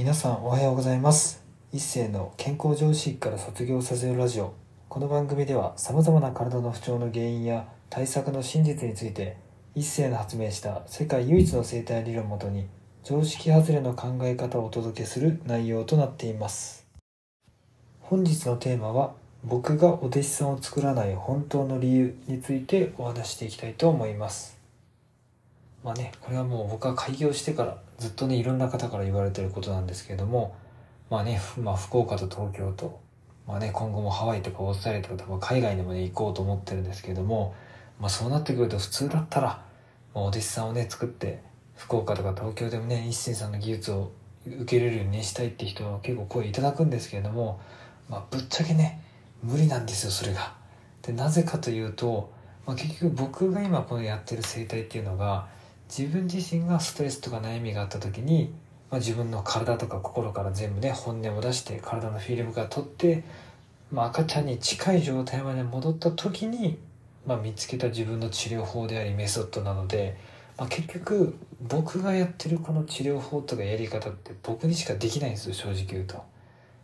皆さんおはようございます。一世の健康常識から卒業させるラジオ。この番組ではさまざまな体の不調の原因や対策の真実について一世の発明した世界唯一の生態理論をもとに常識外れの考え方をお届けする内容となっています。本日のテーマは僕がお弟子さんを作らない本当の理由についてお話していきたいと思います。まあねこれはもう僕は開業してからずっとねいろんな方から言われてることなんですけれどもまあね、まあ、福岡と東京と、まあね、今後もハワイとかオーストラリアとか海外にもね行こうと思ってるんですけれども、まあ、そうなってくると普通だったら、まあ、お弟子さんをね作って福岡とか東京でもね一心さんの技術を受けれるように、したいって人は結構声いただくんですけれども、まあ、ぶっちゃけね無理なんですよそれが。でなぜかというと、まあ、結局僕が今このやってる生態っていうのが自分自身がストレスとか悩みがあった時に、まあ、自分の体とか心から全部ね本音を出して体のフィルムから取って、まあ、赤ちゃんに近い状態まで戻った時に、まあ、見つけた自分の治療法でありメソッドなので、まあ、結局僕がやってるこの治療法とかやり方って僕にしかできないんですよ正直言うと。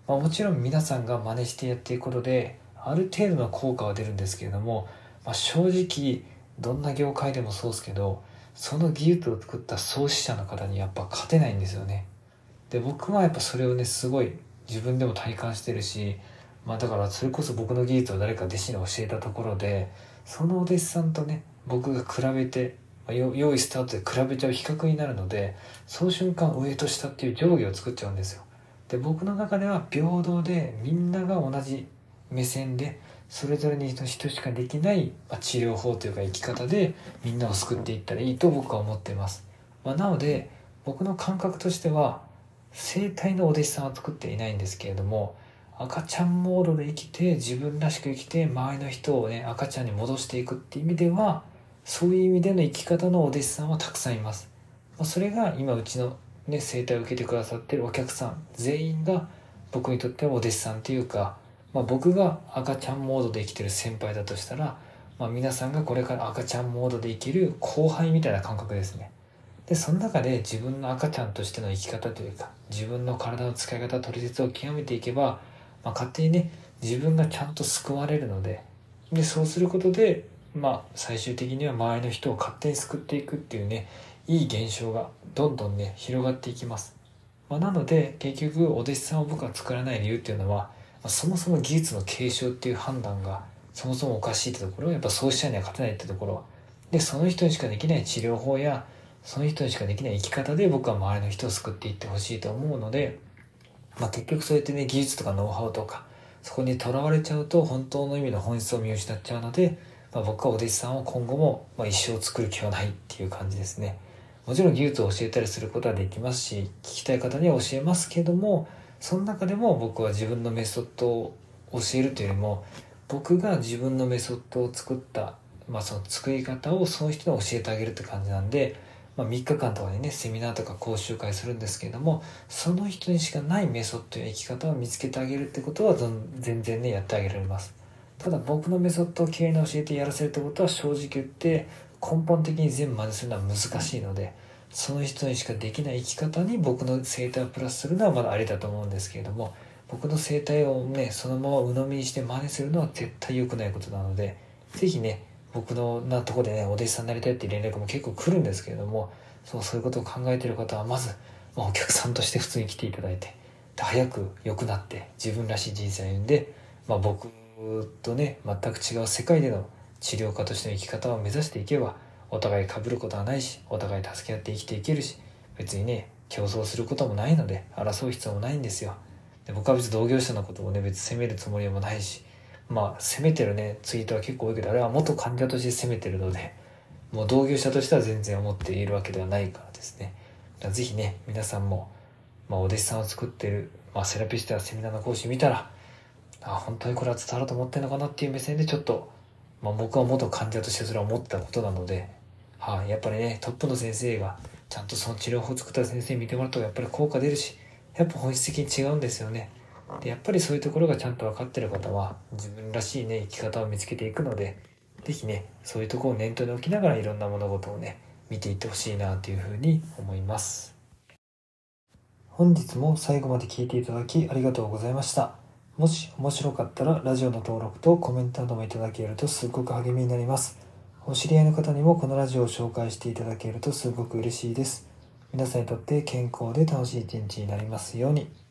まあ、もちろん皆さんが真似してやっていくことである程度の効果は出るんですけれども、まあ、正直どんな業界でもそうですけどその技術を作った創始者の方にやっぱ勝てないんですよね。で僕はやっぱそれをねすごい自分でも体感してるし、まあ、だからそれこそ僕の技術を誰か弟子に教えたところでそのお弟子さんとね僕が比べて用意スタートで比べちゃう比較になるのでその瞬間上と下っていう上下を作っちゃうんですよ。で僕の中では平等でみんなが同じ目線でそれぞれに人しかできない治療法というか生き方でみんなを救っていったらいいと僕は思っています、まあ、なので僕の感覚としては生体のお弟子さんは作っていないんですけれども赤ちゃんモードで生きて自分らしく生きて周りの人をね赤ちゃんに戻していくっていう意味ではそういう意味での生き方のお弟子さんはたくさんいます、まあ、それが今うちのね生態を受けてくださってるお客さん全員が僕にとってはお弟子さんっていうかまあ、僕が赤ちゃんモードで生きてる先輩だとしたら、まあ、皆さんがこれから赤ちゃんモードで生きる後輩みたいな感覚ですね。で、その中で自分の赤ちゃんとしての生き方というか、自分の体の使い方、取説を極めていけば、まあ、勝手にね、自分がちゃんと救われるので、で、そうすることで、まあ、最終的には周りの人を勝手に救っていくっていうね、いい現象がどんどんね、広がっていきます。まあ、なので、結局、お弟子さんを僕は作らない理由っていうのは、そもそも技術の継承っていう判断がそもそもおかしいってところはやっぱ創始者には勝てないってところでその人にしかできない治療法やその人にしかできない生き方で僕は周りの人を救っていってほしいと思うので、まあ、結局そうやってね技術とかノウハウとかそこにとらわれちゃうと本当の意味の本質を見失っちゃうので、まあ、僕はお弟子さんを今後も、ま、一生作る気はないっていう感じですね。もちろん技術を教えたりすることはできますし聞きたい方には教えますけどもその中でも僕は自分のメソッドを教えるというよりも僕が自分のメソッドを作った、まあ、その作り方をその人に教えてあげるって感じなんで、まあ、3日間とかでねセミナーとか講習会するんですけれどもその人にしかないメソッドや生き方を見つけてあげるってことは全然ねやってあげられます。ただ僕のメソッドをきれいに教えてやらせるってことは正直言って根本的に全部真似するのは難しいのでその人にしかできない生き方に僕の生態をプラスするのはまだありだと思うんですけれども僕の生態をねそのまま鵜呑みにして真似するのは絶対良くないことなので是非ね僕のなとこでねお弟子さんになりたいっていう連絡も結構来るんですけれどもそうそういうことを考えてる方はまず、まあ、お客さんとして普通に来ていただいて早く良くなって自分らしい人生を歩んで、まあ、僕とね全く違う世界での治療家としての生き方を目指していけばお互い被ることはないしお互い助け合って生きていけるし別にね競争することもないので争う必要もないんですよ。で僕は別に同業者のことをね別に責めるつもりもないしまあ責めてるねツイートは結構多いけどあれは元患者として責めてるのでもう同業者としては全然思っているわけではないからですね。是非ね皆さんも、まあ、お弟子さんを作ってる、まあ、セラピストやセミナーの講師見たらあ本当にこれは伝わると思ってるのかなっていう目線でちょっとまあ、僕は元患者としてそれは思ってたことなので、はい、やっぱりね、トップの先生が、ちゃんとその治療法を作った先生に見てもらうとやっぱり効果出るし、やっぱ本質的に違うんですよね。で、やっぱりそういうところがちゃんと分かってる方は、自分らしいね、生き方を見つけていくので、是非ね、そういうとこを念頭に置きながらいろんな物事をね、見ていってほしいなというふうに思います。本日も最後まで聞いていただきありがとうございました。もし面白かったらラジオの登録とコメントなどもいただけるとすごく励みになります。お知り合いの方にもこのラジオを紹介していただけるとすごく嬉しいです。皆さんにとって健康で楽しい一日になりますように。